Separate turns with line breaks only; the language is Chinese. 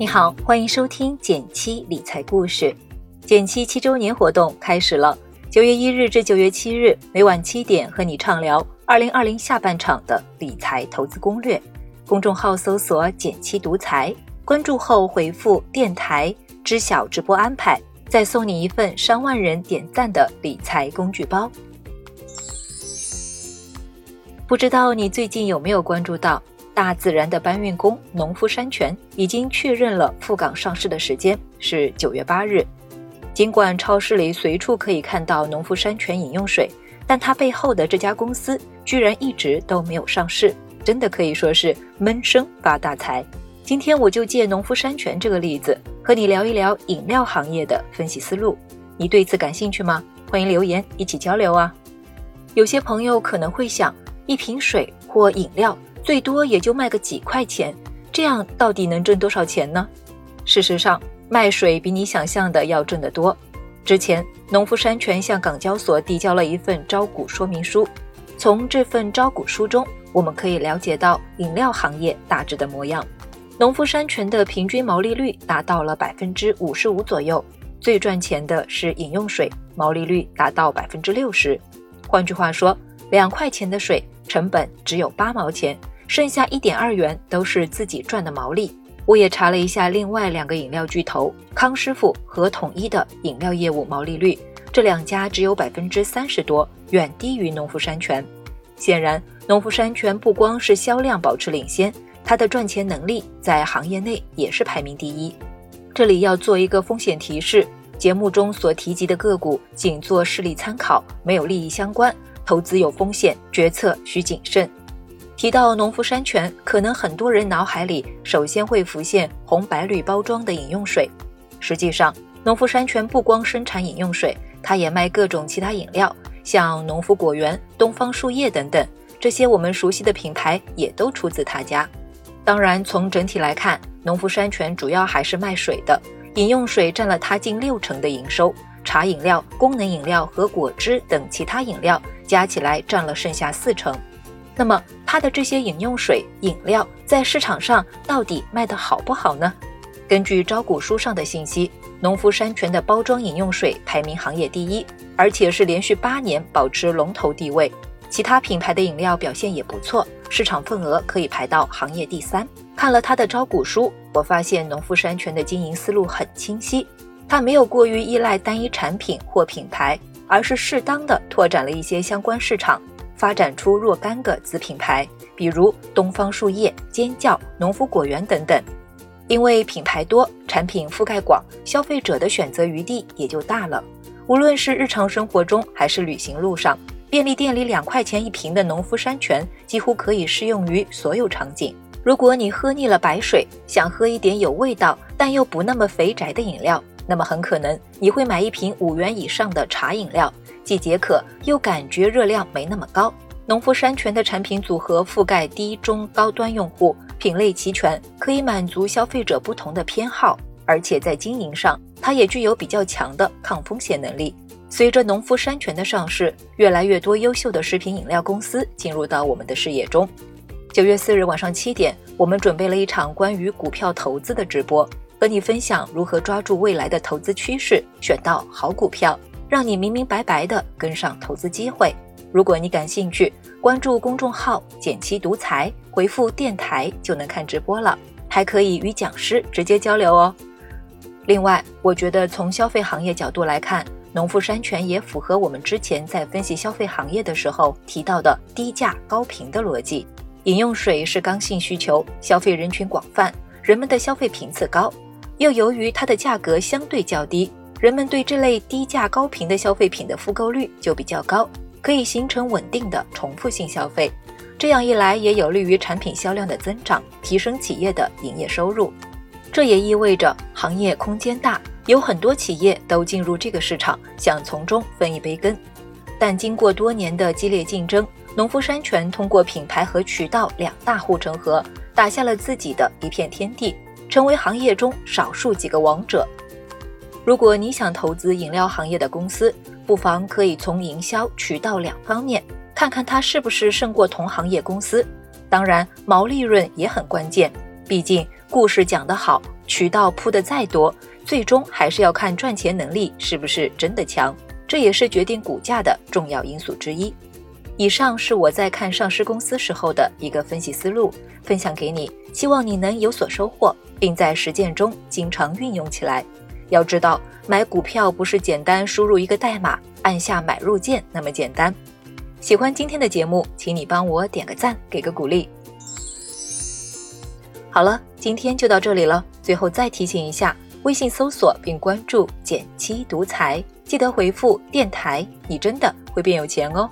你好，欢迎收听减七理财故事。减七七周年活动开始了，九月一日至九月七日，每晚七点和你畅聊二零二零下半场的理财投资攻略。公众号搜索“减七独裁”，关注后回复“电台”知晓直播安排，再送你一份上万人点赞的理财工具包。不知道你最近有没有关注到，大自然的搬运工农夫山泉已经确认了赴港上市的时间是九月八日。尽管超市里随处可以看到农夫山泉饮用水，但它背后的这家公司居然一直都没有上市，真的可以说是闷声发大财。今天我就借农夫山泉这个例子，和你聊一聊饮料行业的分析思路。你对此感兴趣吗？欢迎留言一起交流啊！有些朋友可能会想。一瓶水或饮料最多也就卖个几块钱，这样到底能挣多少钱呢？事实上，卖水比你想象的要挣得多。之前，农夫山泉向港交所递交了一份招股说明书，从这份招股书中，我们可以了解到饮料行业大致的模样。农夫山泉的平均毛利率达到了百分之五十五左右，最赚钱的是饮用水，毛利率达到百分之六十。换句话说，两块钱的水。成本只有八毛钱，剩下一点二元都是自己赚的毛利。我也查了一下另外两个饮料巨头康师傅和统一的饮料业务毛利率，这两家只有百分之三十多，远低于农夫山泉。显然，农夫山泉不光是销量保持领先，它的赚钱能力在行业内也是排名第一。这里要做一个风险提示：节目中所提及的个股仅做事例参考，没有利益相关。投资有风险，决策需谨慎。提到农夫山泉，可能很多人脑海里首先会浮现红白绿包装的饮用水。实际上，农夫山泉不光生产饮用水，它也卖各种其他饮料，像农夫果园、东方树叶等等，这些我们熟悉的品牌也都出自他家。当然，从整体来看，农夫山泉主要还是卖水的，饮用水占了它近六成的营收。茶饮料、功能饮料和果汁等其他饮料加起来占了剩下四成。那么，它的这些饮用水、饮料在市场上到底卖得好不好呢？根据招股书上的信息，农夫山泉的包装饮用水排名行业第一，而且是连续八年保持龙头地位。其他品牌的饮料表现也不错，市场份额可以排到行业第三。看了它的招股书，我发现农夫山泉的经营思路很清晰。它没有过于依赖单一产品或品牌，而是适当的拓展了一些相关市场，发展出若干个子品牌，比如东方树叶、尖叫、农夫果园等等。因为品牌多，产品覆盖广，消费者的选择余地也就大了。无论是日常生活中还是旅行路上，便利店里两块钱一瓶的农夫山泉几乎可以适用于所有场景。如果你喝腻了白水，想喝一点有味道但又不那么肥宅的饮料。那么很可能你会买一瓶五元以上的茶饮料，既解渴又感觉热量没那么高。农夫山泉的产品组合覆盖低、中、高端用户，品类齐全，可以满足消费者不同的偏好。而且在经营上，它也具有比较强的抗风险能力。随着农夫山泉的上市，越来越多优秀的食品饮料公司进入到我们的视野中。九月四日晚上七点，我们准备了一场关于股票投资的直播。和你分享如何抓住未来的投资趋势，选到好股票，让你明明白白的跟上投资机会。如果你感兴趣，关注公众号“减七独裁，回复“电台”就能看直播了，还可以与讲师直接交流哦。另外，我觉得从消费行业角度来看，农夫山泉也符合我们之前在分析消费行业的时候提到的低价高频的逻辑。饮用水是刚性需求，消费人群广泛，人们的消费频次高。又由于它的价格相对较低，人们对这类低价高频的消费品的复购率就比较高，可以形成稳定的重复性消费。这样一来，也有利于产品销量的增长，提升企业的营业收入。这也意味着行业空间大，有很多企业都进入这个市场，想从中分一杯羹。但经过多年的激烈竞争，农夫山泉通过品牌和渠道两大护城河，打下了自己的一片天地。成为行业中少数几个王者。如果你想投资饮料行业的公司，不妨可以从营销渠道两方面看看它是不是胜过同行业公司。当然，毛利润也很关键，毕竟故事讲得好，渠道铺的再多，最终还是要看赚钱能力是不是真的强，这也是决定股价的重要因素之一。以上是我在看上市公司时候的一个分析思路，分享给你，希望你能有所收获，并在实践中经常运用起来。要知道，买股票不是简单输入一个代码，按下买入键那么简单。喜欢今天的节目，请你帮我点个赞，给个鼓励。好了，今天就到这里了。最后再提醒一下，微信搜索并关注“减七独裁，记得回复“电台”，你真的会变有钱哦。